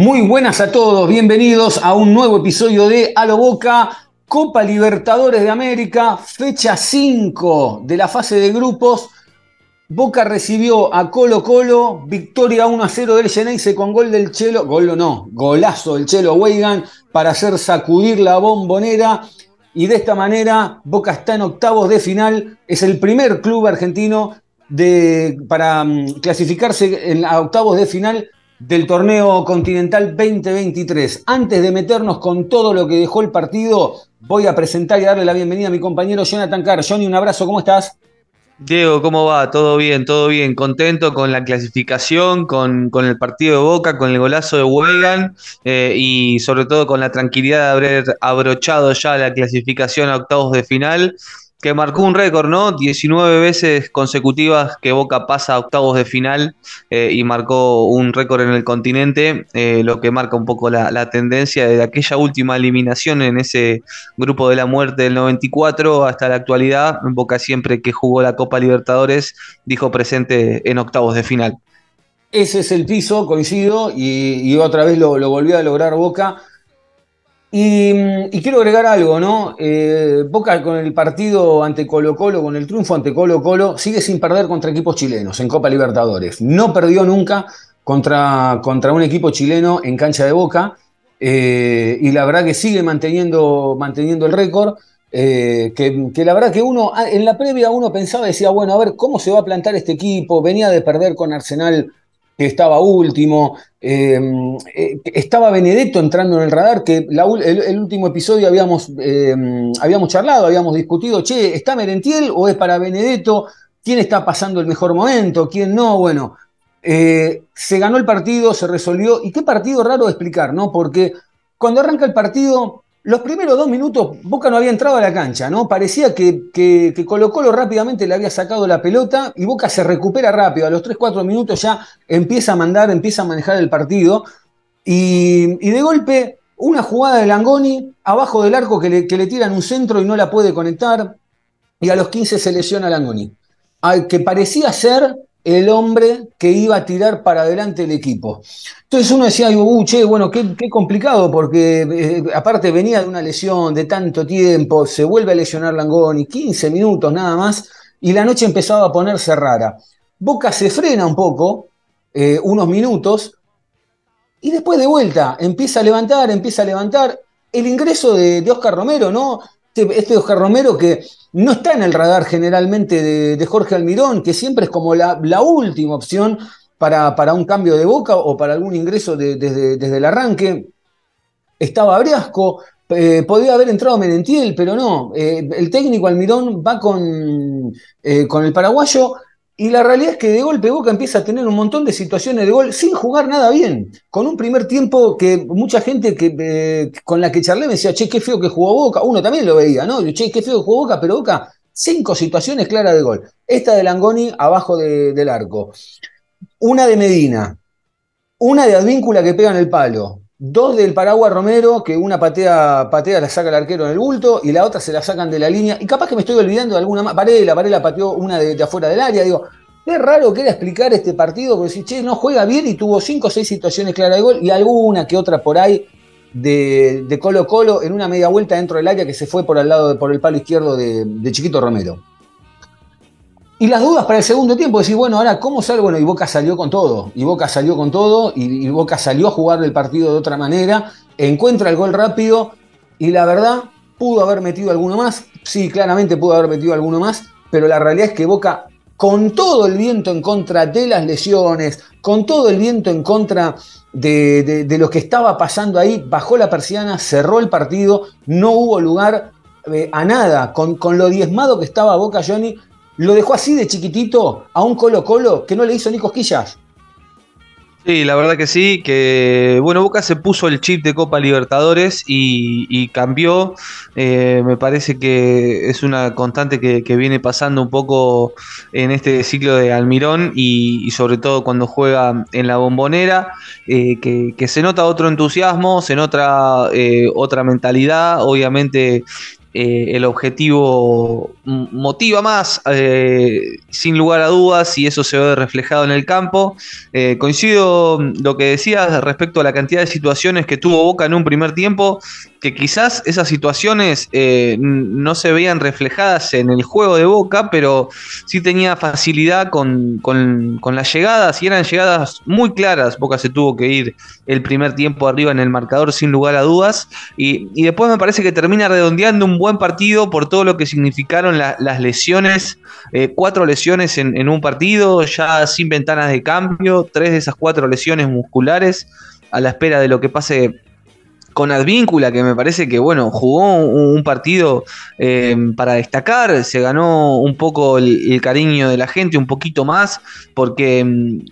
Muy buenas a todos, bienvenidos a un nuevo episodio de A lo Boca, Copa Libertadores de América, fecha 5 de la fase de grupos. Boca recibió a Colo Colo, victoria 1 a 0 del Geneise con gol del Chelo, gol no, golazo del Chelo Weigan para hacer sacudir la bombonera. Y de esta manera Boca está en octavos de final, es el primer club argentino de, para mm, clasificarse en octavos de final del torneo continental 2023. Antes de meternos con todo lo que dejó el partido, voy a presentar y darle la bienvenida a mi compañero Jonathan Carr. Johnny, un abrazo, ¿cómo estás? Diego, ¿cómo va? Todo bien, todo bien. Contento con la clasificación, con, con el partido de Boca, con el golazo de Wegan eh, y sobre todo con la tranquilidad de haber abrochado ya la clasificación a octavos de final, que marcó un récord, ¿no? 19 veces consecutivas que Boca pasa a octavos de final eh, y marcó un récord en el continente, eh, lo que marca un poco la, tendencia de aquella última eliminación en ese grupo de la muerte del 94 hasta la actualidad. Boca siempre que jugó la Copa Libertadores dijo presente en octavos de final. Ese es el piso, coincido, y, y otra vez lo, lo volvió a lograr Boca. Y, y quiero agregar algo, ¿no? Eh, Boca con el partido ante Colo Colo, con el triunfo ante Colo Colo, sigue sin perder contra equipos chilenos en Copa Libertadores. No perdió nunca contra, contra un equipo chileno en cancha de Boca. eh, y la verdad que sigue manteniendo, manteniendo el récord. eh, que, que la verdad que uno, ah, en la previa uno pensaba, decía, bueno, a ver, ¿cómo se va a plantar este equipo? Venía de perder con Arsenal que estaba último, eh, eh, estaba Benedetto entrando en el radar, que la el, último episodio habíamos, eh, habíamos charlado, habíamos discutido, che, ¿está Merentiel o es para Benedetto? ¿Quién está pasando el mejor momento? ¿Quién no? Bueno, eh, se ganó el partido, se resolvió, y qué partido raro de explicar, ¿no? Porque cuando arranca el partido, los primeros dos minutos Boca no había entrado a la cancha, ¿no? Parecía que, que, que rápidamente le había sacado la pelota y Boca se recupera rápido. A los 3-4 minutos ya empieza a mandar, empieza a manejar el partido. Y, de golpe, una jugada de Langoni abajo del arco que le, que le tiran un centro y no la puede conectar. Y a los 15 se lesiona Langoni. Al que parecía ser el hombre que iba a tirar para adelante el equipo. Entonces uno decía, uh, che, bueno, qué, complicado, porque eh, aparte venía de una lesión de tanto tiempo, se vuelve a lesionar Langoni, 15 minutos nada más, y la noche empezaba a ponerse rara. Boca se frena un poco, eh, unos minutos, y después de vuelta empieza a levantar, empieza a levantar. El ingreso de, de Oscar Romero, ¿no? Este, este Oscar Romero que no está en el radar generalmente de, Jorge Almirón, que siempre es como la, última opción para, para, un cambio de boca o para algún ingreso de, desde, desde, el arranque. Estaba Briasco, eh, podía haber entrado Merentiel, pero no. Eh, el técnico Almirón va con, eh, con el paraguayo y la realidad es que de golpe Boca empieza a tener un montón de situaciones de gol sin jugar nada bien. Con un primer tiempo que mucha gente que, eh, con la que charlé me decía, che, qué feo que jugó Boca. Uno también lo veía, ¿no? Che, qué feo que jugó Boca, pero Boca, cinco situaciones claras de gol. Esta de Langoni abajo de, del arco. Una de Medina. Una de Advíncula que pega en el palo. Dos del Paraguay Romero, que una patea, patea, la saca el arquero en el bulto, y la otra se la sacan de la línea. Y capaz que me estoy olvidando de alguna más. Varela, Varela pateó una de, afuera del área. Digo, qué raro que era explicar este partido, porque si che, no juega bien y tuvo cinco o seis situaciones claras de gol, y alguna que otra por ahí de, de Colo Colo en una media vuelta dentro del área que se fue por al lado, de, por el palo izquierdo de Chiquito Romero. Y las dudas para el segundo tiempo, decir, bueno, ahora, ¿cómo sale? Bueno, y Boca salió con todo, y Boca salió con todo, y, Boca salió a jugar el partido de otra manera, encuentra el gol rápido, y la verdad, pudo haber metido alguno más, sí, claramente pudo haber metido alguno más, pero la realidad es que Boca, con todo el viento en contra de las lesiones, con todo el viento en contra de, de, de lo que estaba pasando ahí, bajó la persiana, cerró el partido, no hubo lugar eh, a nada, con, con lo diezmado que estaba Boca Johnny, lo dejó así de chiquitito a un Colo Colo que no le hizo ni cosquillas. Sí, la verdad que sí, que bueno, Boca se puso el chip de Copa Libertadores y, cambió. Eh, me parece que es una constante que, viene pasando un poco en este ciclo de Almirón y, sobre todo cuando juega en la bombonera, eh, que, se nota otro entusiasmo, se nota eh, otra mentalidad, obviamente eh, el objetivo motiva más, eh, sin lugar a dudas, y eso se ve reflejado en el campo. Eh, coincido lo que decías respecto a la cantidad de situaciones que tuvo Boca en un primer tiempo que quizás esas situaciones eh, no se veían reflejadas en el juego de Boca, pero sí tenía facilidad con, las llegadas y eran llegadas muy claras. Boca se tuvo que ir el primer tiempo arriba en el marcador sin lugar a dudas y, después me parece que termina redondeando un partido por todo lo que significaron las lesiones, eh, cuatro lesiones en un partido, ya sin ventanas de cambio, tres de esas cuatro lesiones musculares a la espera de lo que pase con Advíncula, que me parece que bueno, jugó un, partido eh, para destacar, se ganó un poco el, cariño de la gente, un poquito más, porque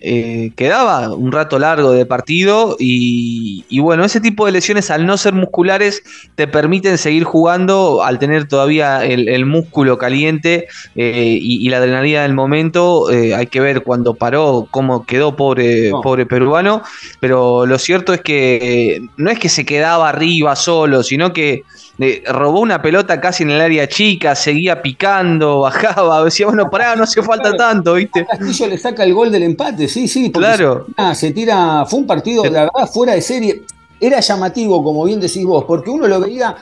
eh, quedaba un rato largo de partido y, bueno, ese tipo de lesiones al no ser musculares te permiten seguir jugando al tener todavía el, músculo caliente eh, y, la adrenalina del momento. hay que ver cuando paró cómo quedó pobre, pobre peruano, pero lo cierto es que no es que se quedaba arriba solo, sino que eh, robó una pelota casi en el área chica, seguía picando, bajaba, decía, bueno, pará, no hace falta tanto, ¿viste? Castillo le saca el gol del empate, sí, sí, claro. Se tira, fue un partido, la verdad, fuera de serie. Era llamativo, como bien decís vos, porque uno lo veía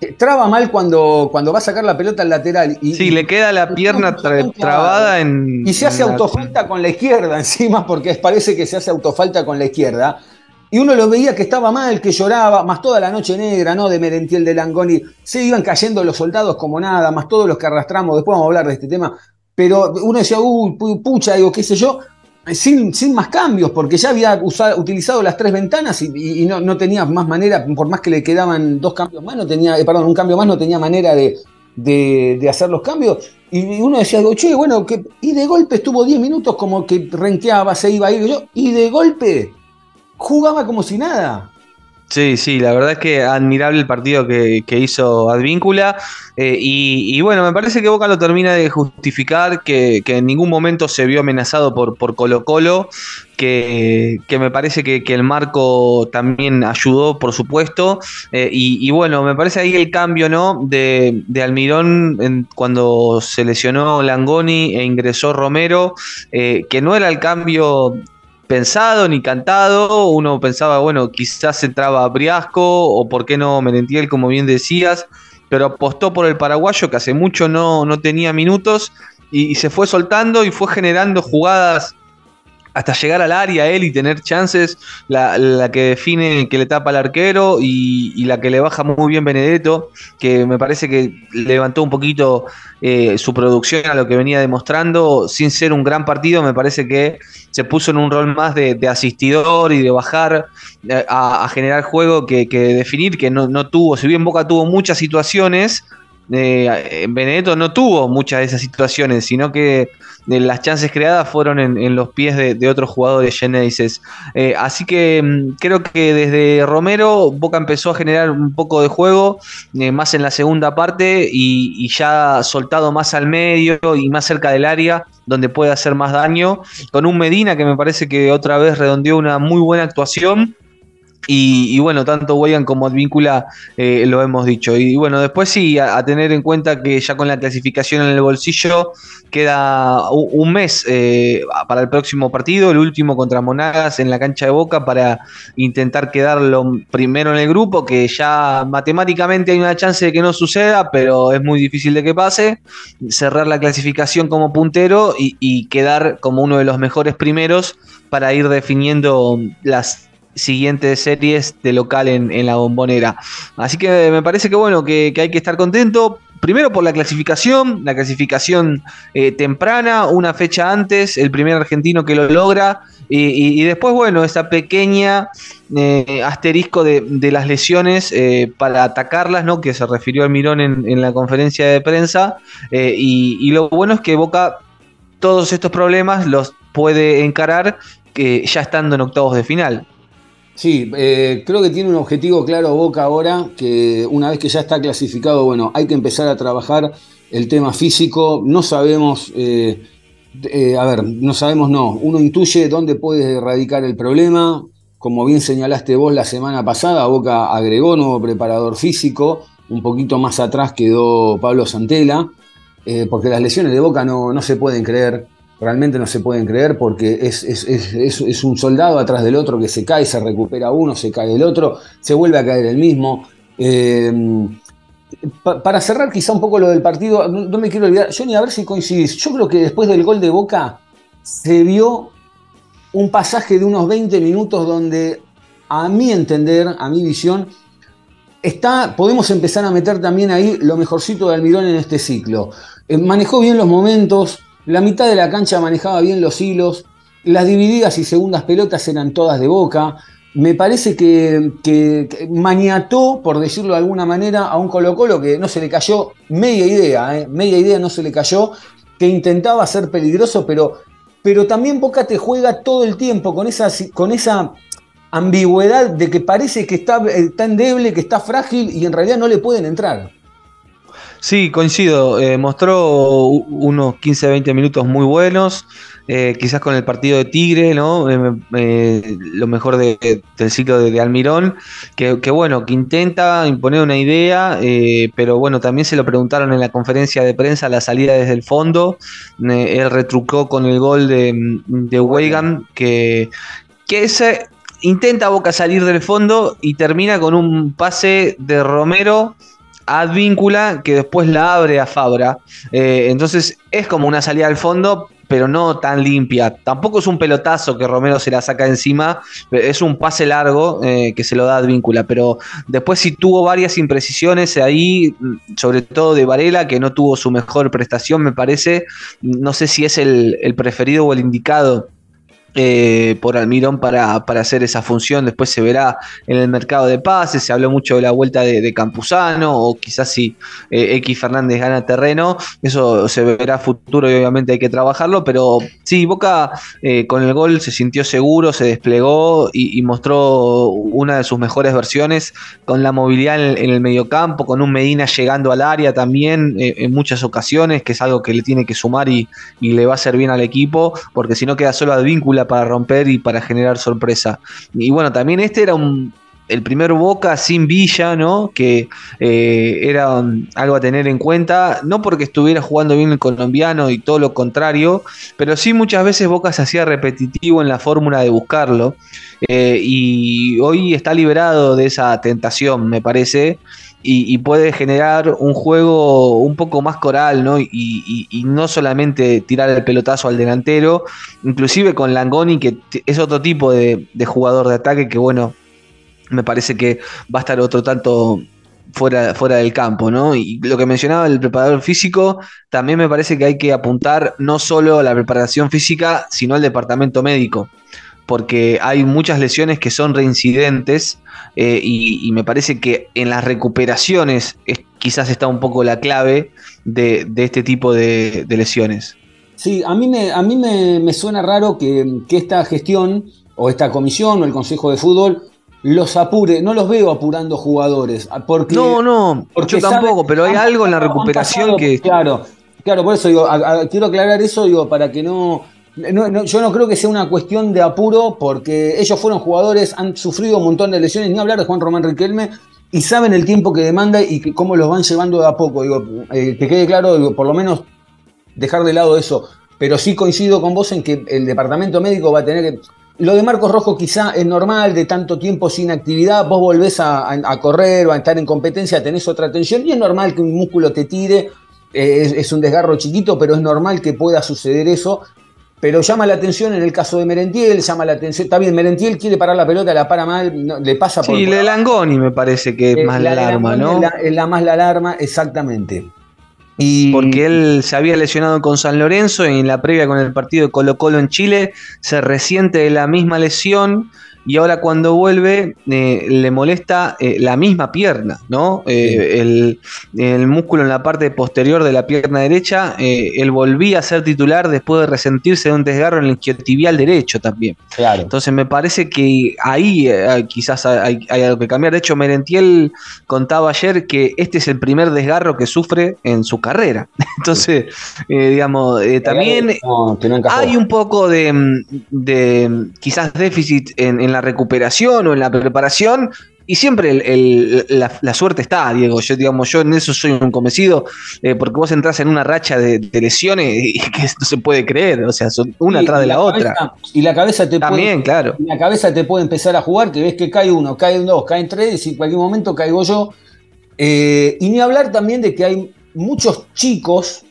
eh, traba mal cuando, cuando va a sacar la pelota al lateral. Y, sí, le queda la pierna trabada en. Y se hace autofalta con la izquierda encima, porque parece que se hace autofalta con la izquierda. Y uno lo veía que estaba mal, que lloraba, más toda la noche negra, ¿no? De Merentiel de Langoni. Se iban cayendo los soldados como nada, más todos los que arrastramos. Después vamos a hablar de este tema. Pero uno decía, uy, pucha, digo, qué sé yo, sin, sin más cambios, porque ya había utilizado las tres ventanas y, no, tenía más manera, por más que le quedaban dos cambios más, no tenía, eh, perdón, un cambio más, no tenía manera de, de, hacer los cambios. Y uno decía, che, bueno, que, y de golpe estuvo 10 minutos como que renqueaba, se iba a ir y de golpe jugaba como si nada. Sí, sí, la verdad es que admirable el partido que, hizo Advíncula. Eh, y, bueno, me parece que Boca lo termina de justificar, que, en ningún momento se vio amenazado por, por Colo Colo, que, me parece que, el marco también ayudó, por supuesto. Eh, y, bueno, me parece ahí el cambio ¿no? de, Almirón cuando se lesionó Langoni e ingresó Romero, eh, que no era el cambio pensado ni cantado. Uno pensaba, bueno, quizás entraba Briasco o por qué no Merentiel, como bien decías, pero apostó por el paraguayo que hace mucho no, no tenía minutos y, se fue soltando y fue generando jugadas hasta llegar al área él y tener chances, la, que define que le tapa al arquero y, la que le baja muy bien Benedetto, que me parece que levantó un poquito eh, su producción a lo que venía demostrando, sin ser un gran partido, me parece que se puso en un rol más de, asistidor y de bajar eh, a, generar juego que, definir, que no, no tuvo, si bien Boca tuvo muchas situaciones, eh, Benedetto no tuvo muchas de esas situaciones, sino que eh, las chances creadas fueron en, los pies de, otros jugadores Genesis. Eh, así que mm, creo que desde Romero Boca empezó a generar un poco de juego, eh, más en la segunda parte y, ya soltado más al medio y más cerca del área, donde puede hacer más daño, con un Medina que me parece que otra vez redondeó una muy buena actuación. Y, bueno, tanto Weyan como Advíncula eh, lo hemos dicho. Y bueno, después sí, a, tener en cuenta que ya con la clasificación en el bolsillo queda un, mes eh, para el próximo partido, el último contra Monagas en la cancha de Boca para intentar quedarlo primero en el grupo, que ya matemáticamente hay una chance de que no suceda, pero es muy difícil de que pase. Cerrar la clasificación como puntero y quedar como uno de los mejores primeros para ir definiendo las siguientes series de local en, la bombonera. Así que me parece que bueno, que, hay que estar contento. primero por la clasificación, la clasificación eh, temprana, una fecha antes, el primer argentino que lo logra, y, después, bueno, esa pequeña eh, asterisco de, las lesiones eh, para atacarlas, ¿no? Que se refirió a Mirón en, la conferencia de prensa, y, y lo bueno es que Boca todos estos problemas los puede encarar ya estando en octavos de final. Sí, eh, creo que tiene un objetivo claro Boca ahora, que una vez que ya está clasificado, bueno, hay que empezar a trabajar el tema físico. No sabemos, eh, eh, a ver, no sabemos, no. Uno intuye dónde puede radicar el problema. Como bien señalaste vos la semana pasada, Boca agregó nuevo preparador físico. Un poquito más atrás quedó Pablo Santela, porque las lesiones de Boca no, no se pueden creer realmente no se pueden creer porque es, un soldado atrás del otro que se cae, se recupera uno, se cae el otro, se vuelve a caer el mismo. Eh, para cerrar quizá un poco lo del partido, no, me quiero olvidar, Johnny, a ver si coincidís, yo creo que después del gol de Boca se vio un pasaje de unos 20 minutos donde a mi entender, a mi visión, está, podemos empezar a meter también ahí lo mejorcito de Almirón en este ciclo. Eh, manejó bien los momentos, la mitad de la cancha manejaba bien los hilos, las divididas y segundas pelotas eran todas de boca. Me parece que, maniató, por decirlo de alguna manera, a un Colo Colo que no se le cayó media idea, ¿eh? media idea no se le cayó, que intentaba ser peligroso, pero, pero también Boca te juega todo el tiempo con esa, con esa ambigüedad de que parece que está eh, tan endeble, que está frágil y en realidad no le pueden entrar. Sí, coincido. Eh, mostró unos 15-20 minutos muy buenos. Eh, quizás con el partido de Tigre, ¿no? Eh, lo mejor del ciclo de, Almirón. Que, bueno, que intenta imponer una idea, pero bueno, también se lo preguntaron en la conferencia de prensa la salida desde el fondo. él retrucó con el gol de, de que, que ese intenta Boca salir del fondo y termina con un pase de Romero Advíncula que después la abre a Fabra. Eh, entonces es como una salida al fondo, pero no tan limpia. Tampoco es un pelotazo que Romero se la saca encima, es un pase largo eh, que se lo da Advíncula, pero después sí tuvo varias imprecisiones ahí, sobre todo de Varela, que no tuvo su mejor prestación, me parece. No sé si es el preferido o el indicado eh, por Almirón para, hacer esa función. Después se verá en el mercado de pases. Se habló mucho de la vuelta de, Campuzano o quizás si eh, X Fernández gana terreno. Eso se verá futuro y obviamente hay que trabajarlo. Pero sí, Boca eh, con el gol se sintió seguro, se desplegó y, mostró una de sus mejores versiones con la movilidad en, el mediocampo, con un Medina llegando al área también en muchas ocasiones, que es algo que le tiene que sumar y, y le va a hacer bien al equipo, porque si no queda solo Para romper y para generar sorpresa. Y bueno, también este era un, el primer Boca sin Villa, ¿no? Que eh, era algo a tener en cuenta, no porque estuviera jugando bien el colombiano y todo lo contrario, pero sí muchas veces Boca se hacía repetitivo en la fórmula de buscarlo. Eh, y hoy está liberado de esa tentación, me parece y, puede generar un juego un poco más coral, ¿no? Y, no solamente tirar el pelotazo al delantero, inclusive con Langoni, que es otro tipo de, jugador de ataque que, bueno, me parece que va a estar otro tanto fuera, fuera del campo, ¿no? Y lo que mencionaba el preparador físico, también me parece que hay que apuntar no solo a la preparación física, sino al departamento médico porque hay muchas lesiones que son reincidentes eh, y, me parece que en las recuperaciones quizás está un poco la clave de, este tipo de, lesiones. Sí, a mí me, a mí me, suena raro que, esta gestión o esta comisión o el Consejo de Fútbol los apure, no los veo apurando jugadores. Porque, no, no, yo tampoco, pero hay algo en la recuperación que... Claro, claro, por eso digo, quiero aclarar eso, digo, para que no yo no creo que sea una cuestión de apuro, porque ellos fueron jugadores, han sufrido un montón de lesiones, ni hablar de Juan Román Riquelme, y saben el tiempo que demanda y cómo los van llevando de a poco. Digo, eh, que quede claro, digo, por lo menos dejar de lado eso. Pero sí coincido con vos en que el departamento médico va a tener que. Lo de Marcos Rojo quizá es normal, de tanto tiempo sin actividad, vos volvés a, correr o a estar en competencia, tenés otra tensión, y es normal que un músculo te tire, eh, es, un desgarro chiquito, pero es normal que pueda suceder eso. Pero llama la atención en el caso de Merentiel, llama la atención. Está bien, Merentiel quiere parar la pelota, la para mal, le pasa por. Sí, le Langoni me parece que es eh, más la, alarma, ¿no? Es la, más la alarma, exactamente. Y porque él se había lesionado con San Lorenzo y en la previa con el partido de Colo Colo en Chile se resiente de la misma lesión y ahora cuando vuelve eh, le molesta eh, la misma pierna, ¿no? Eh, el, el músculo en la parte posterior de la pierna derecha, él volvía a ser titular después de resentirse de un desgarro en el isquiotibial derecho también. claro. Entonces me parece que ahí quizás hay, hay algo que cambiar. De hecho, Merentiel contaba ayer que este es el primer desgarro que sufre en su carrera. Entonces, digamos, también No, no hay un poco de, mm, de, mm, quizás déficit en, en la recuperación o en la preparación. Y siempre el- el- la, la suerte está, Diego. Yo, digamos, yo en eso soy un convencido, eh, porque vos entras en una racha de, de lesiones y que no se puede creer. O sea, son una atrás de la, otra. y la cabeza te También, puede, claro. y la cabeza te puede empezar a jugar, que ves que cae uno, caen dos, caen tres, y en cualquier momento caigo yo. Eh, y ni hablar también de que hay muchos chicos,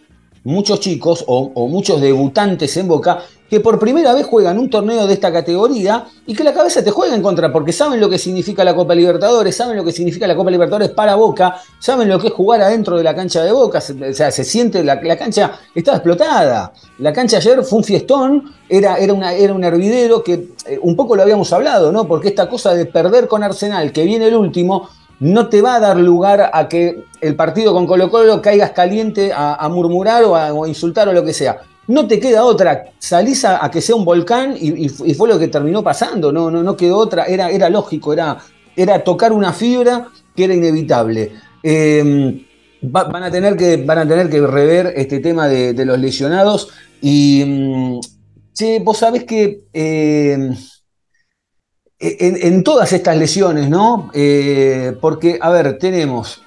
muchos chicos o, o muchos debutantes en Boca que por primera vez juegan un torneo de esta categoría y que la cabeza te juega en contra porque saben lo que significa la Copa Libertadores, saben lo que significa la Copa Libertadores para Boca, saben lo que es jugar adentro de la cancha de Boca, o sea, se siente, la, la cancha estaba explotada. La cancha ayer fue un fiestón, era, era, una, era un hervidero que eh, un poco lo habíamos hablado, ¿no? Porque esta cosa de perder con Arsenal, que viene el último, no te va a dar lugar a que el partido con Colo Colo caigas caliente a, a murmurar o a, o a insultar o lo que sea. No te queda otra, salís a, que sea un volcán y, fue lo que terminó pasando, no, no, no quedó otra, era, era lógico, era, era tocar una fibra que era inevitable. Va- van, a tener que, van a tener que rever este tema de, los lesionados y, mm, vos sabés que... eh, en, en todas estas lesiones, ¿no? Eh, porque, a ver, tenemos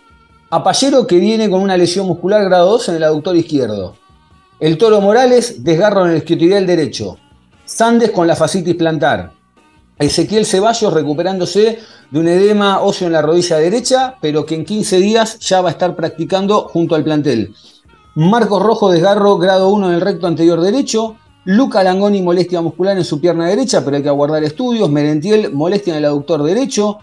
a Pallero que viene con una lesión muscular grado 2 en el aductor izquierdo. El Toro Morales, desgarro en el isquiotibial derecho. Sandes con la fascitis plantar. Ezequiel Ceballos recuperándose de un edema óseo en la rodilla derecha, pero que en 15 días ya va a estar practicando junto al plantel. Marcos Rojo, desgarro grado 1 en el recto anterior derecho. Luca Langoni, molestia muscular en su pierna derecha, pero hay que aguardar estudios. Merentiel, molestia en el aductor derecho.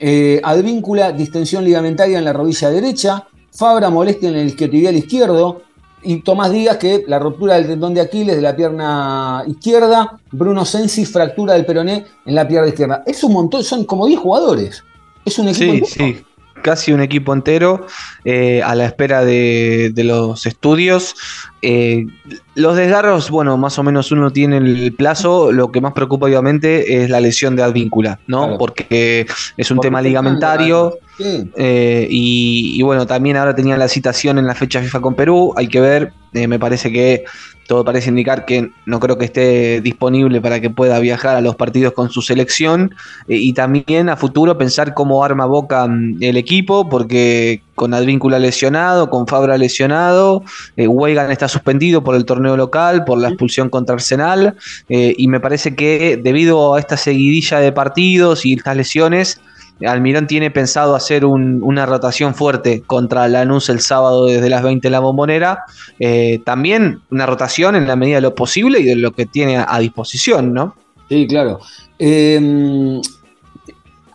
Eh, Advíncula, distensión ligamentaria en la rodilla derecha. Fabra, molestia en el isquiotibial izquierdo. Y Tomás Díaz, que la ruptura del tendón de Aquiles de la pierna izquierda. Bruno Sensi, fractura del peroné en la pierna izquierda. Es un montón, son como 10 jugadores. Es un equipo. Sí, entero. sí. Casi un equipo entero eh, a la espera de, de los estudios. Eh, los desgarros, bueno, más o menos uno tiene el plazo. Lo que más preocupa, obviamente, es la lesión de advíncula, ¿no? Claro. Porque es un Porque tema te ligamentario. Eh, y, bueno, también ahora tenía la citación en la fecha FIFA con Perú. Hay que ver. eh, me parece que todo parece indicar que no creo que esté disponible para que pueda viajar a los partidos con su selección. Eh, y también a futuro pensar cómo arma Boca mm, el equipo, porque con Advíncula lesionado, con Fabra lesionado, eh, Weigan está suspendido por el torneo local, por la expulsión contra Arsenal, y me parece que debido a esta seguidilla de partidos y estas lesiones, Almirón tiene pensado hacer un- una rotación fuerte contra Lanús el sábado desde las 20 en la bombonera. Eh, también una rotación en la medida de lo posible y de lo que tiene a, disposición, ¿no? Sí, claro. Eh,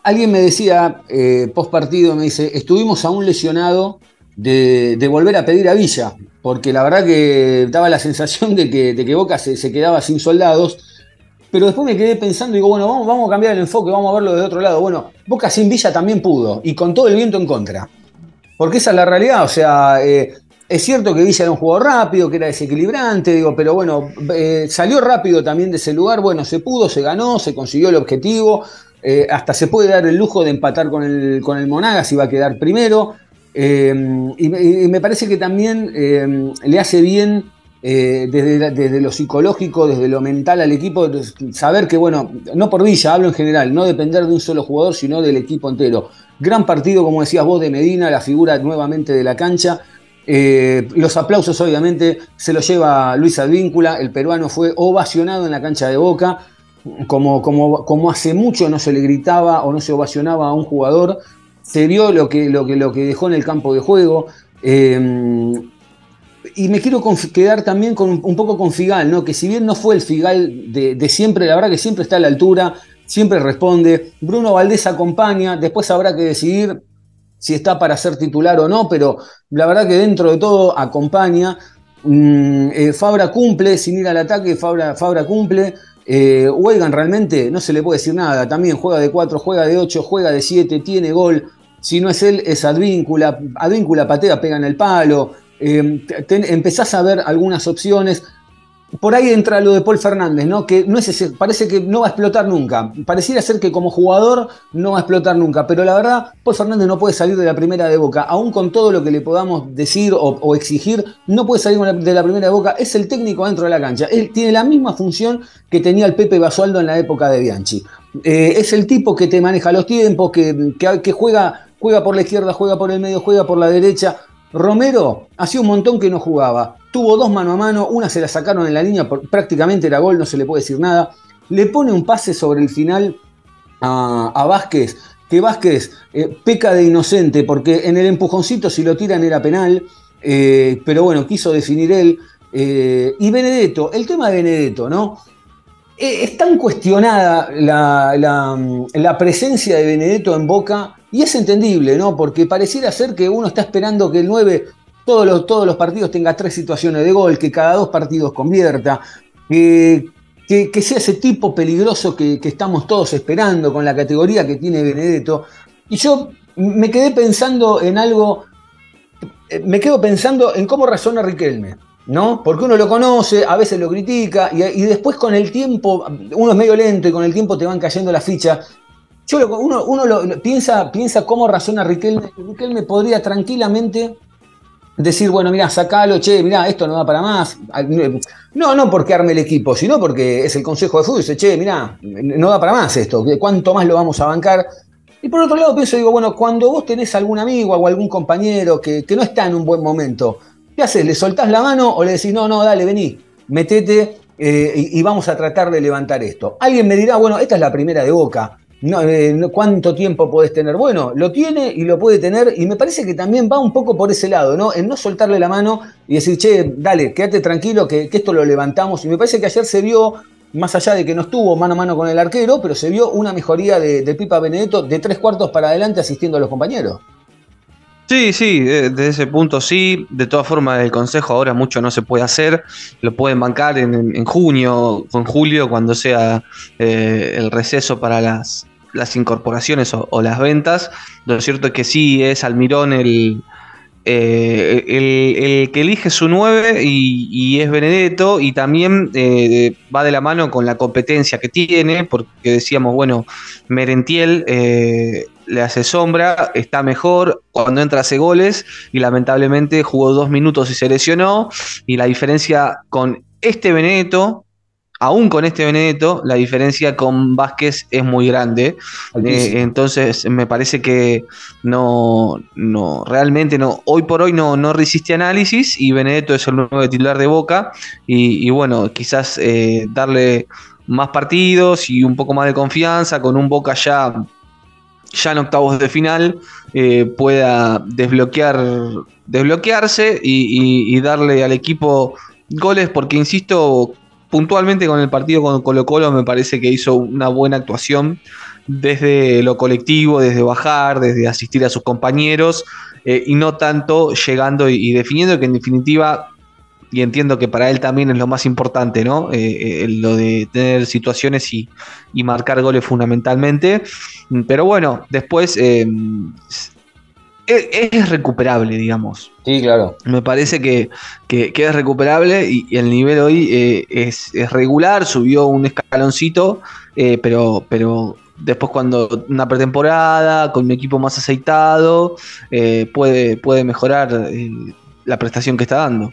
alguien me decía, eh, post partido, me dice, estuvimos a un lesionado de, de volver a pedir a Villa, porque la verdad que daba la sensación de que, de que Boca se, se quedaba sin soldados. Pero después me quedé pensando digo, bueno, vamos, vamos a cambiar el enfoque, vamos a verlo de otro lado. Bueno, Boca sin Villa también pudo, y con todo el viento en contra. Porque esa es la realidad, o sea, eh, es cierto que Villa era un jugador rápido, que era desequilibrante, digo, pero bueno, eh, salió rápido también de ese lugar, bueno, se pudo, se ganó, se consiguió el objetivo, eh, hasta se puede dar el lujo de empatar con el, con el Monagas y va a quedar primero. Y, me- parece que también le hace bien eh, desde, desde lo psicológico, desde lo mental al equipo, saber que, bueno, no por Villa, hablo en general, no depender de un solo jugador, sino del equipo entero. Gran partido, como decías vos, de Medina, la figura nuevamente de la cancha. Eh, los aplausos, obviamente, se los lleva Luis Advíncula. El peruano fue ovacionado en la cancha de Boca, como, como, como hace mucho no se le gritaba o no se ovacionaba a un jugador. Se vio lo que, lo que, lo que dejó en el campo de juego. Eh, y me quiero quedar también con un, poco con Figal, ¿no? que si bien no fue el Figal de, siempre, la verdad que siempre está a la altura, siempre responde. Bruno Valdés acompaña, después habrá que decidir si está para ser titular o no, pero la verdad que dentro de todo acompaña. Mm, eh, Fabra cumple, sin ir al ataque, Fabra, Fabra cumple. Eh, realmente no se le puede decir nada. También juega de 4, juega de 8, juega de 7, tiene gol. Si no es él, es Advíncula. Advíncula patea, pega en el palo. Eh, empezás a ver algunas opciones. Por ahí entra lo de Paul Fernández, ¿no? Que no es parece que no va a explotar nunca. Pareciera ser que como jugador no va a explotar nunca. Pero la verdad, Paul Fernández no puede salir de la primera de boca. Aún con todo lo que le podamos decir o, exigir, no puede salir de la primera de boca. Es el técnico dentro de la cancha. Él tiene la misma función que tenía el Pepe Basualdo en la época de Bianchi. Eh, es el tipo que te maneja los tiempos, que, que juega, juega por la izquierda, juega por el medio, juega por la derecha Romero hacía un montón que no jugaba. Tuvo dos mano a mano, una se la sacaron en la línea, prácticamente era gol, no se le puede decir nada. Le pone un pase sobre el final a, Vázquez, que Vázquez eh, peca de inocente, porque en el empujoncito si lo tiran era penal, eh, pero bueno, quiso definir él. Eh, y Benedetto, el tema de Benedetto, ¿no? Es tan cuestionada la, presencia de Benedetto en Boca y es entendible, ¿no? Porque pareciera ser que uno está esperando que el 9 todos los, partidos tenga tres situaciones de gol, que cada dos partidos convierta, que, que, sea ese tipo peligroso que, estamos todos esperando con la categoría que tiene Benedetto. Y yo me quedé pensando en algo, me quedo pensando en cómo razona Riquelme. ¿No? Porque uno lo conoce, a veces lo critica, y, después con el tiempo, uno es medio lento y con el tiempo te van cayendo las fichas. Yo uno, uno lo, piensa, piensa cómo razona Riquelme. Riquelme podría tranquilamente decir, bueno, mira, sacalo, che, mira, esto no va para más. No, no porque arme el equipo, sino porque es el consejo de fútbol. Dice, che, mira, no va para más esto, ¿cuánto más lo vamos a bancar? Y por otro lado pienso, digo, bueno, cuando vos tenés algún amigo o algún compañero que, que no está en un buen momento, ¿Qué haces? ¿Le soltás la mano o le decís, no, no, dale, vení, metete eh, y, vamos a tratar de levantar esto? Alguien me dirá, bueno, esta es la primera de boca. Eh, ¿Cuánto tiempo podés tener? Bueno, lo tiene y lo puede tener, y me parece que también va un poco por ese lado, ¿no? En no soltarle la mano y decir, che, dale, quédate tranquilo que, esto lo levantamos. Y me parece que ayer se vio, más allá de que no estuvo mano a mano con el arquero, pero se vio una mejoría de, de Pipa Benedetto de tres cuartos para adelante asistiendo a los compañeros. Sí, sí, desde ese punto sí. De todas formas, el consejo ahora mucho no se puede hacer. Lo pueden bancar en, junio o en julio, cuando sea eh, el receso para las, las incorporaciones o, las ventas. Lo cierto es que sí es Almirón el, eh, el, que elige su 9 y, es Benedetto y también eh, va de la mano con la competencia que tiene, porque decíamos, bueno, Merentiel le hace sombra, está mejor, cuando entra hace goles y lamentablemente jugó dos minutos y se lesionó. Y la diferencia con este Benedetto, aún con este Benedetto, la diferencia con Vázquez es muy grande. Eh, entonces me parece que no, no, realmente no, hoy por hoy no, no resiste análisis y Benedetto es el nuevo titular de Boca. Y, bueno, quizás eh, darle más partidos y un poco más de confianza con un Boca ya ya en octavos de final eh, pueda desbloquear, desbloquearse y, darle al equipo goles, porque insisto, puntualmente con el partido con Colo Colo me parece que hizo una buena actuación desde lo colectivo, desde bajar, desde asistir a sus compañeros eh, y no tanto llegando y definiendo que en definitiva y entiendo que para él también es lo más importante, ¿no? Eh, eh, lo de tener situaciones y, marcar goles fundamentalmente. Pero bueno, después eh, es, recuperable, digamos. Sí, claro. Me parece que, es recuperable y, el nivel hoy es, regular, subió un escaloncito, pero, pero después cuando una pretemporada, con un equipo más aceitado, puede, puede mejorar la prestación que está dando.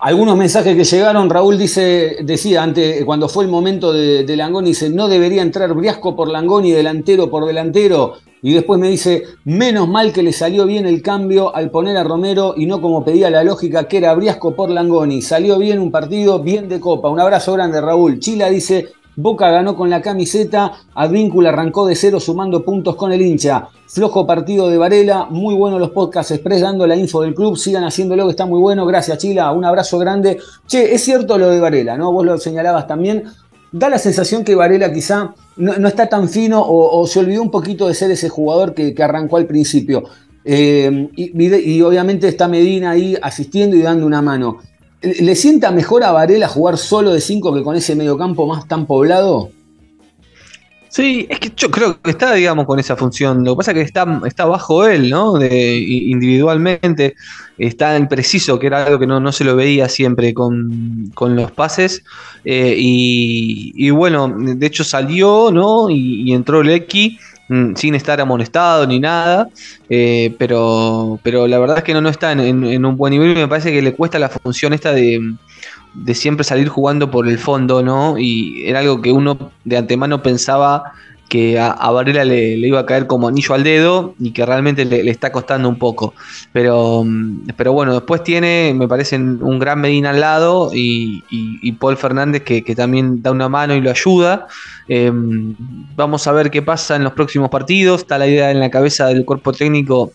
Algunos mensajes que llegaron, Raúl dice, decía antes, cuando fue el momento de, de Langoni, dice, no debería entrar Briasco por Langoni, delantero por delantero. Y después me dice, menos mal que le salió bien el cambio al poner a Romero y no como pedía la lógica que era Briasco por Langoni. Salió bien un partido, bien de copa. Un abrazo grande, Raúl. Chila dice, Boca ganó con la camiseta, Advíncula arrancó de cero sumando puntos con el hincha. Flojo partido de Varela, muy bueno los podcasts express dando la info del club, sigan haciéndolo que está muy bueno, gracias Chila, un abrazo grande. Che, es cierto lo de Varela, ¿no? Vos lo señalabas también. Da la sensación que Varela quizá no, está tan fino o, se olvidó un poquito de ser ese jugador que, arrancó al principio. Eh, y, y, obviamente está Medina ahí asistiendo y dando una mano. ¿Le sienta mejor a Varela jugar solo de 5 que con ese mediocampo más tan poblado? Sí, es que yo creo que está, digamos, con esa función. Lo que pasa es que está, está bajo él, ¿no? Individualmente. Está en preciso, que era algo que no, no se lo veía siempre con, los pases. Eh, y, bueno, de hecho salió, ¿no? Y, entró Lecky sin estar amonestado ni nada. Eh, pero, pero la verdad es que no, no está en, en un buen nivel. Y me parece que le cuesta la función esta de de siempre salir jugando por el fondo, ¿no? Y era algo que uno de antemano pensaba que a, Varela le, iba a caer como anillo al dedo y que realmente le, está costando un poco. Pero, mm, pero bueno, después tiene, me parece, un gran Medina al lado y, Paul Fernández que, también da una mano y lo ayuda. Em, vamos a ver qué pasa en los próximos partidos. Está la idea en la cabeza del cuerpo técnico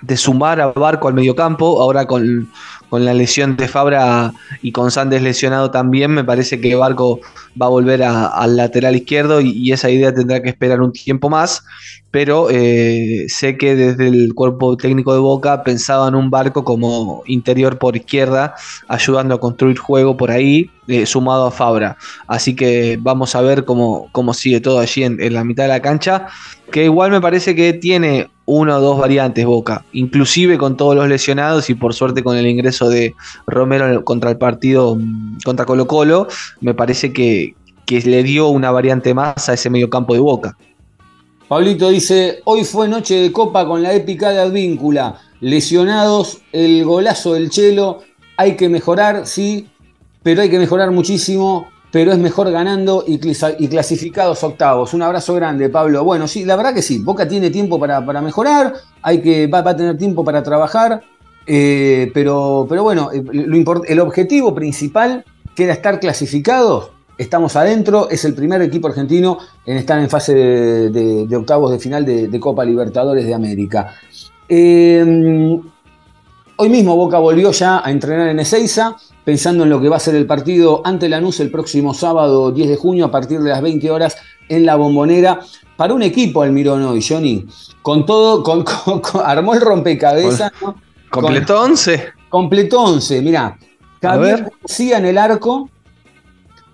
de sumar a Barco al mediocampo, ahora con, con la lesión de Fabra y con Sandes lesionado también, me parece que Barco va a volver al lateral izquierdo y, esa idea tendrá que esperar un tiempo más, pero eh, sé que desde el cuerpo técnico de Boca pensaban un Barco como interior por izquierda, ayudando a construir juego por ahí, eh, sumado a Fabra. Así que vamos a ver cómo, cómo sigue todo allí en, en la mitad de la cancha, que igual me parece que tiene una o dos variantes Boca, inclusive con todos los lesionados y por suerte con el ingreso de Romero contra el partido mm, contra Colo Colo, me parece que, le dio una variante más a ese mediocampo de Boca. Pablito dice, hoy fue noche de copa con la épica de Advíncula, lesionados, el golazo del Chelo, hay que mejorar, sí, pero hay que mejorar muchísimo, pero es mejor ganando y, clasificados octavos. Un abrazo grande, Pablo. Bueno, sí, la verdad que sí, Boca tiene tiempo para, mejorar, hay que, va, a tener tiempo para trabajar, eh, pero, pero bueno, eh, el objetivo principal, que era estar clasificados, estamos adentro, es el primer equipo argentino en estar en fase de, octavos de final de, Copa Libertadores de América. Eh, hoy mismo Boca volvió ya a entrenar en Ezeiza, pensando en lo que va a ser el partido ante Lanús el próximo sábado 10 de junio a partir de las 20 horas en la bombonera. Para un equipo, Almirón hoy, Johnny, con todo, con, armó el rompecabezas. Completó 11. Completó 11, mirá. Javier García en el arco,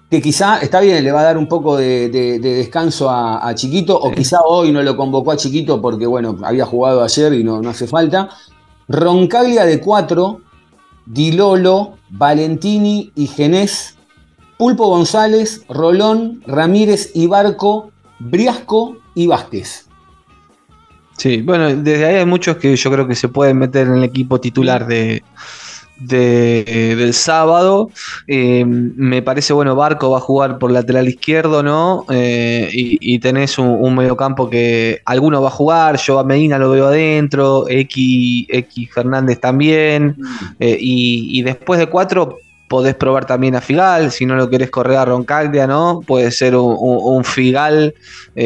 que quizá, está bien, le va a dar un poco de, descanso a, Chiquito, o quizá hoy no lo convocó a Chiquito porque, bueno, había jugado ayer y no, no hace falta. Roncaglia de 4, Dilolo, Valentini y Genés, Pulpo González, Rolón, Ramírez y Barco, Briasco y Vázquez. Sí, bueno, desde ahí hay muchos que yo creo que se pueden meter en el equipo titular de, de, del sábado. Eh, me parece, bueno, Barco va a jugar por lateral izquierdo, ¿no? Eh, y, tenés un, mediocampo que alguno va a jugar, yo a Medina lo veo adentro, X, X Fernández también, eh, y, después de cuatro podés probar también a Figal, si no lo querés correr a Roncaglia, ¿no? Puede ser un, Figal,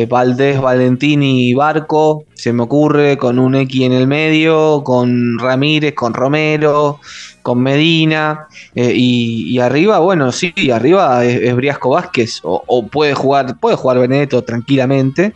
Valdés, Valentini y Barco, se me ocurre, con un X en el medio, con Ramírez, con Romero, con Medina eh, y, arriba, bueno, sí, arriba es, Briasco Vázquez o, puede jugar puede jugar Benedetto tranquilamente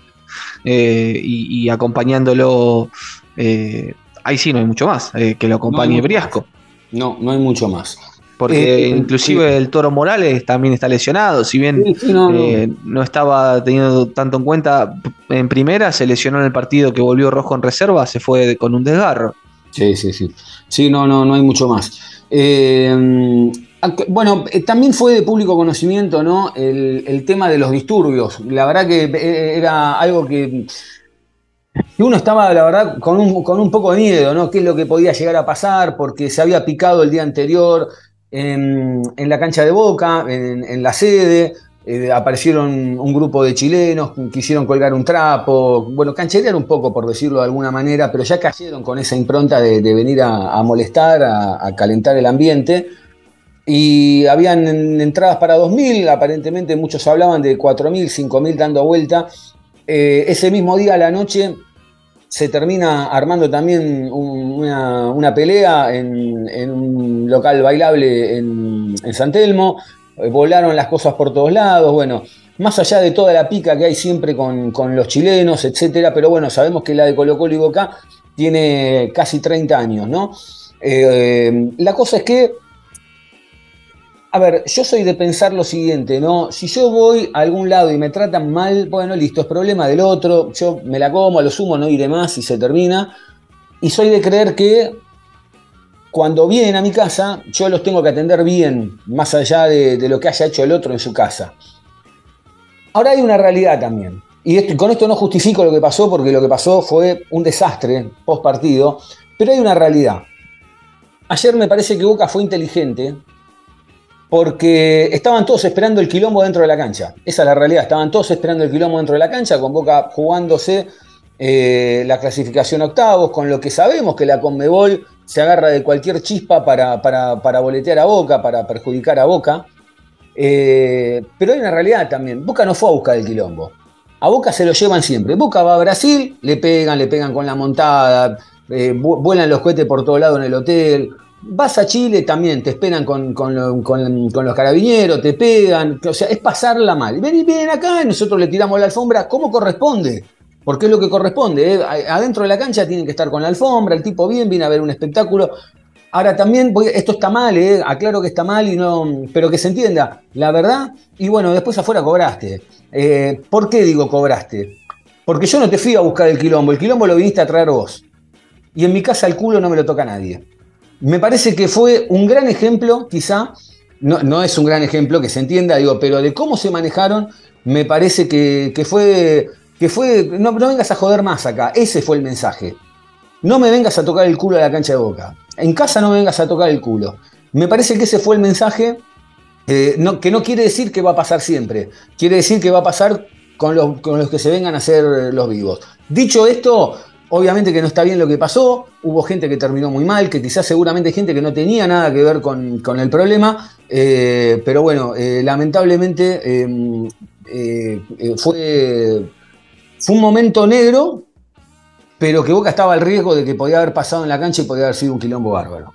eh, y, acompañándolo eh, ahí sí no hay mucho más que lo acompañe Briasco. No, no hay mucho más. Porque inclusive el Toro Morales también está lesionado, si bien no, estaba teniendo tanto en cuenta en primera, se lesionó en el partido que volvió rojo en reserva, se fue con un desgarro. Sí, sí, sí. Sí, no, no, no hay mucho más. Eh, bueno, eh, también fue de público conocimiento, ¿no? El, tema de los disturbios. La verdad que eh, era algo que, uno estaba, la verdad, con un, poco de miedo, ¿no? ¿Qué es lo que podía llegar a pasar? Porque se había picado el día anterior en, la cancha de Boca, en la sede. Eh, aparecieron un grupo de chilenos, quisieron colgar un trapo, bueno, cancherear un poco, por decirlo de alguna manera, pero ya cayeron con esa impronta de, venir a, molestar, a, calentar el ambiente. Y habían entradas para 2.000, aparentemente muchos hablaban de 4.000, 5.000 dando vuelta. Eh, ese mismo día a la noche se termina armando también una, pelea en, un local bailable en, en San Telmo. Eh, volaron las cosas por todos lados, bueno, más allá de toda la pica que hay siempre con, los chilenos, etcétera, pero bueno, sabemos que la de Colo Colo y Boca tiene casi 30 años, ¿no? Eh, la cosa es que, a ver, yo soy de pensar lo siguiente, ¿no? Si yo voy a algún lado y me tratan mal, bueno, listo, es problema del otro, yo me la como, lo sumo, no iré más y se termina. Y soy de creer que cuando vienen a mi casa, yo los tengo que atender bien, más allá de, lo que haya hecho el otro en su casa. Ahora hay una realidad también. Y con esto no justifico lo que pasó, porque lo que pasó fue un desastre post partido, pero hay una realidad. Ayer me parece que Boca fue inteligente porque estaban todos esperando el quilombo dentro de la cancha. Esa es la realidad, estaban todos esperando el quilombo dentro de la cancha, con Boca jugándose eh, la clasificación octavos, con lo que sabemos que la Conmebol se agarra de cualquier chispa para, para, para boletear a Boca, para perjudicar a Boca. Eh, pero hay una realidad también. Boca no fue a buscar el quilombo. A Boca se lo llevan siempre. Boca va a Brasil, le pegan, le pegan con la montada, eh, vu- vuelan los cohetes por todo lado en el hotel. Vas a Chile también, te esperan con, con con- los carabineros, te pegan. O sea, es pasarla mal. Ven y vienen acá nosotros le tiramos la alfombra como corresponde. Porque es lo que corresponde. ¿eh? Adentro de la cancha tienen que estar con la alfombra, el tipo bien, viene a ver un espectáculo. Ahora también, esto está mal, ¿eh? aclaro que está mal, y no, pero que se entienda la verdad. Y bueno, después afuera cobraste. Eh, ¿Por qué digo cobraste? Porque yo no te fui a buscar el quilombo, el quilombo lo viniste a traer vos. Y en mi casa el culo no me lo toca nadie. Me parece que fue un gran ejemplo, quizá, no, es un gran ejemplo que se entienda, digo, pero de cómo se manejaron, me parece que fue, que fue, no, no vengas a joder más acá, ese fue el mensaje. No me vengas a tocar el culo a la cancha de boca. En casa no me vengas a tocar el culo. Me parece que ese fue el mensaje eh, no- que no quiere decir que va a pasar siempre. Quiere decir que va a pasar con los, con los que se vengan a hacer los vivos. Dicho esto, obviamente que no está bien lo que pasó. Hubo gente que terminó muy mal, que quizás seguramente gente que no tenía nada que ver con, con el problema. eh, pero bueno, eh, lamentablemente fue, fue un momento negro pero que Boca estaba al riesgo de que podía haber pasado en la cancha y podía haber sido un quilombo bárbaro.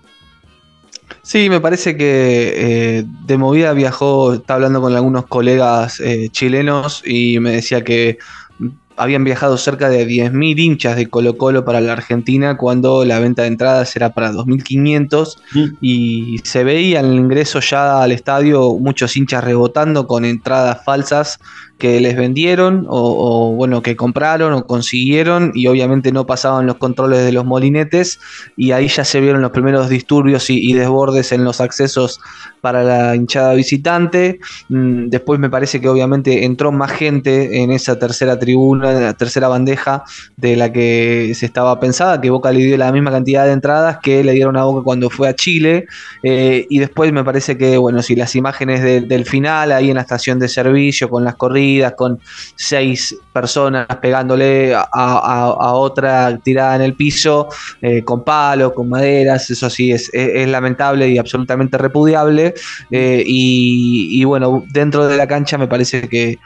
Sí, me parece que eh, de movida viajó, estaba hablando con algunos colegas eh, chilenos y me decía que mm, habían viajado cerca de 10.000 hinchas de Colo Colo para la Argentina cuando la venta de entradas era para 2.500 y se veía en el ingreso ya al estadio muchos hinchas rebotando con entradas falsas que les vendieron o, bueno que compraron o consiguieron y obviamente no pasaban los controles de los molinetes y ahí ya se vieron los primeros disturbios y desbordes en los accesos para la hinchada visitante. Mm, después me parece que obviamente entró más gente en esa tercera tribuna en la tercera bandeja de la que se estaba pensada que Boca le dio la misma cantidad de entradas que le dieron a Boca cuando fue a Chile. Eh, y después me parece que bueno si las imágenes de- del final ahí en la estación de servicio con las corridas con seis personas pegándole a, otra tirada en el piso eh, con palos, con maderas, eso sí es- es lamentable y absolutamente repudiable eh, y, bueno dentro de la cancha me parece que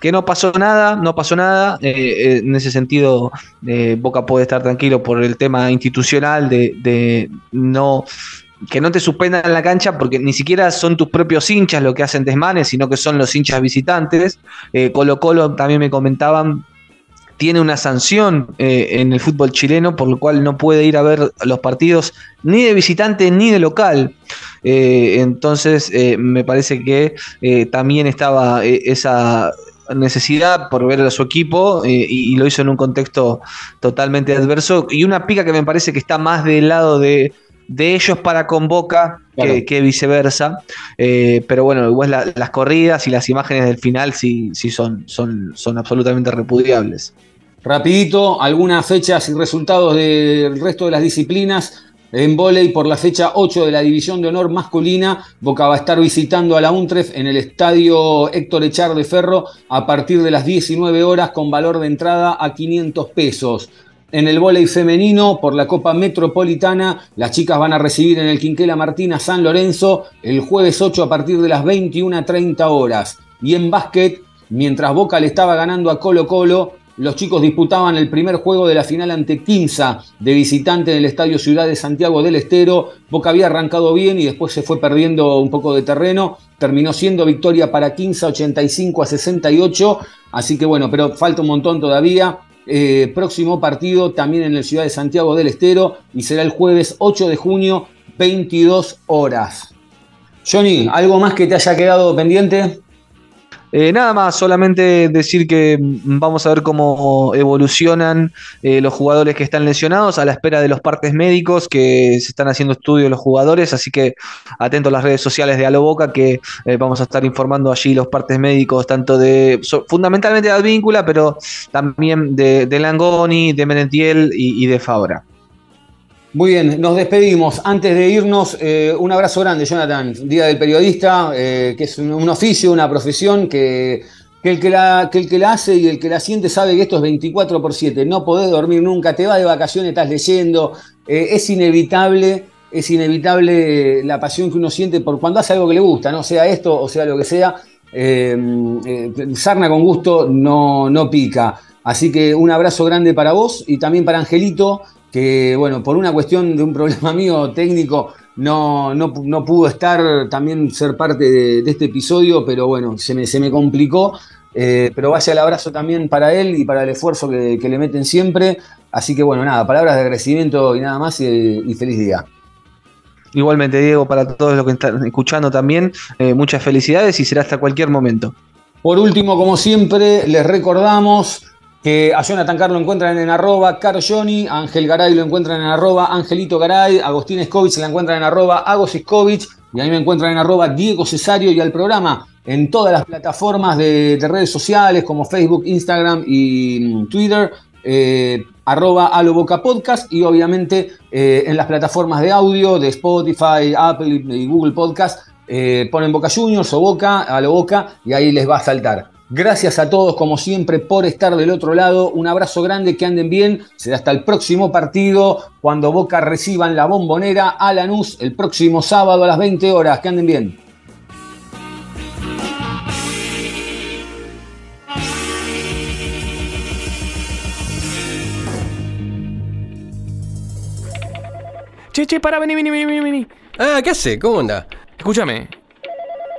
que no pasó nada, no pasó nada. eh, eh, en ese sentido, Boca puede estar tranquilo por el tema institucional de, no que no te suspendan en la cancha porque ni siquiera son tus propios hinchas los que hacen desmanes, sino que son los hinchas visitantes. Colo Colo también me comentaban tiene una sanción en el fútbol chileno, por lo cual no puede ir a ver los partidos ni de visitante ni de local. Eh, entonces, eh, me parece que eh, también estaba esa necesidad por ver a su equipo eh, y, y lo hizo en un contexto totalmente adverso y una pica que me parece que está más del lado de, de ellos para con Boca Claro. que, que viceversa. Eh, pero bueno, igual la- las corridas y las imágenes del final sí, sí son, son, son absolutamente repudiables. Rapidito, algunas fechas y resultados del resto de las disciplinas. En vóley por la fecha 8 de la División de Honor masculina, Boca va a estar visitando a la UNTREF en el estadio Héctor Echar de Ferro a partir de las 19 horas con valor de entrada a 500 pesos. En el vóley femenino por la Copa Metropolitana, las chicas van a recibir en el Quinquela Martina San Lorenzo el jueves 8 a partir de las 21.30 horas. Y en básquet, mientras Boca le estaba ganando a Colo Colo, los chicos disputaban el primer juego de la final ante Quimsa de visitante en el Estadio Ciudad de Santiago del Estero. Boca había arrancado bien y después se fue perdiendo un poco de terreno. Terminó siendo victoria para Quimsa 85 a 68. Así que bueno, pero falta un montón todavía. Eh, próximo partido también en la ciudad de Santiago del Estero y será el jueves 8 de junio, 22 horas. Johnny, ¿algo más que te haya quedado pendiente? Eh, nada más, solamente decir que mm, vamos a ver cómo evolucionan eh, los jugadores que están lesionados a la espera de los partes médicos que se están haciendo estudios los jugadores, así que atento a las redes sociales de Aloboca que eh, vamos a estar informando allí los partes médicos, tanto de fundamentalmente de Advíncula, pero también de, Langoni, de Menentiel y, y de Fabra. Muy bien, nos despedimos. Antes de irnos, eh, un abrazo grande, Jonathan. Día del periodista, eh, que es un, oficio, una profesión que, el que, la, hace y el que la siente sabe que esto es 24 por 7. No podés dormir nunca, te vas de vacaciones, estás leyendo. Eh, es inevitable, es inevitable la pasión que uno siente por cuando hace algo que le gusta, no sea esto o sea lo que sea. sarna con gusto no, no pica. Así que un abrazo grande para vos y también para Angelito que bueno, por una cuestión de un problema mío técnico, no, no, no pudo estar, también ser parte de, de, este episodio, pero bueno, se me, se me complicó. Eh, pero vaya el abrazo también para él y para el esfuerzo que, que, le meten siempre. Así que bueno, nada, palabras de agradecimiento y nada más y, y feliz día. Igualmente, Diego, para todos los que están escuchando también, eh, muchas felicidades y será hasta cualquier momento. Por último, como siempre, les recordamos que a Jonathan Carlos lo encuentran en arroba Johnny, a Ángel Garay lo encuentran en arroba Angelito Garay, a Agustín Escovich la encuentran en arroba Agos Escovich, y a mí me encuentran en arroba Diego Cesario y al programa en todas las plataformas de, de redes sociales como Facebook, Instagram y Twitter, eh, arroba Aloboca Podcast y obviamente eh, en las plataformas de audio de Spotify, Apple y Google Podcast, eh, ponen Boca Juniors o Boca, Aloboca y ahí les va a saltar. Gracias a todos, como siempre, por estar del otro lado. Un abrazo grande, que anden bien. Será hasta el próximo partido, cuando Boca reciban la bombonera a Lanús el próximo sábado a las 20 horas. Que anden bien. Che, che, para, vení, vení, vení, vení. Ah, ¿qué hace? ¿Cómo anda? Escúchame.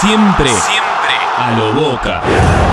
Siempre, siempre a lo boca.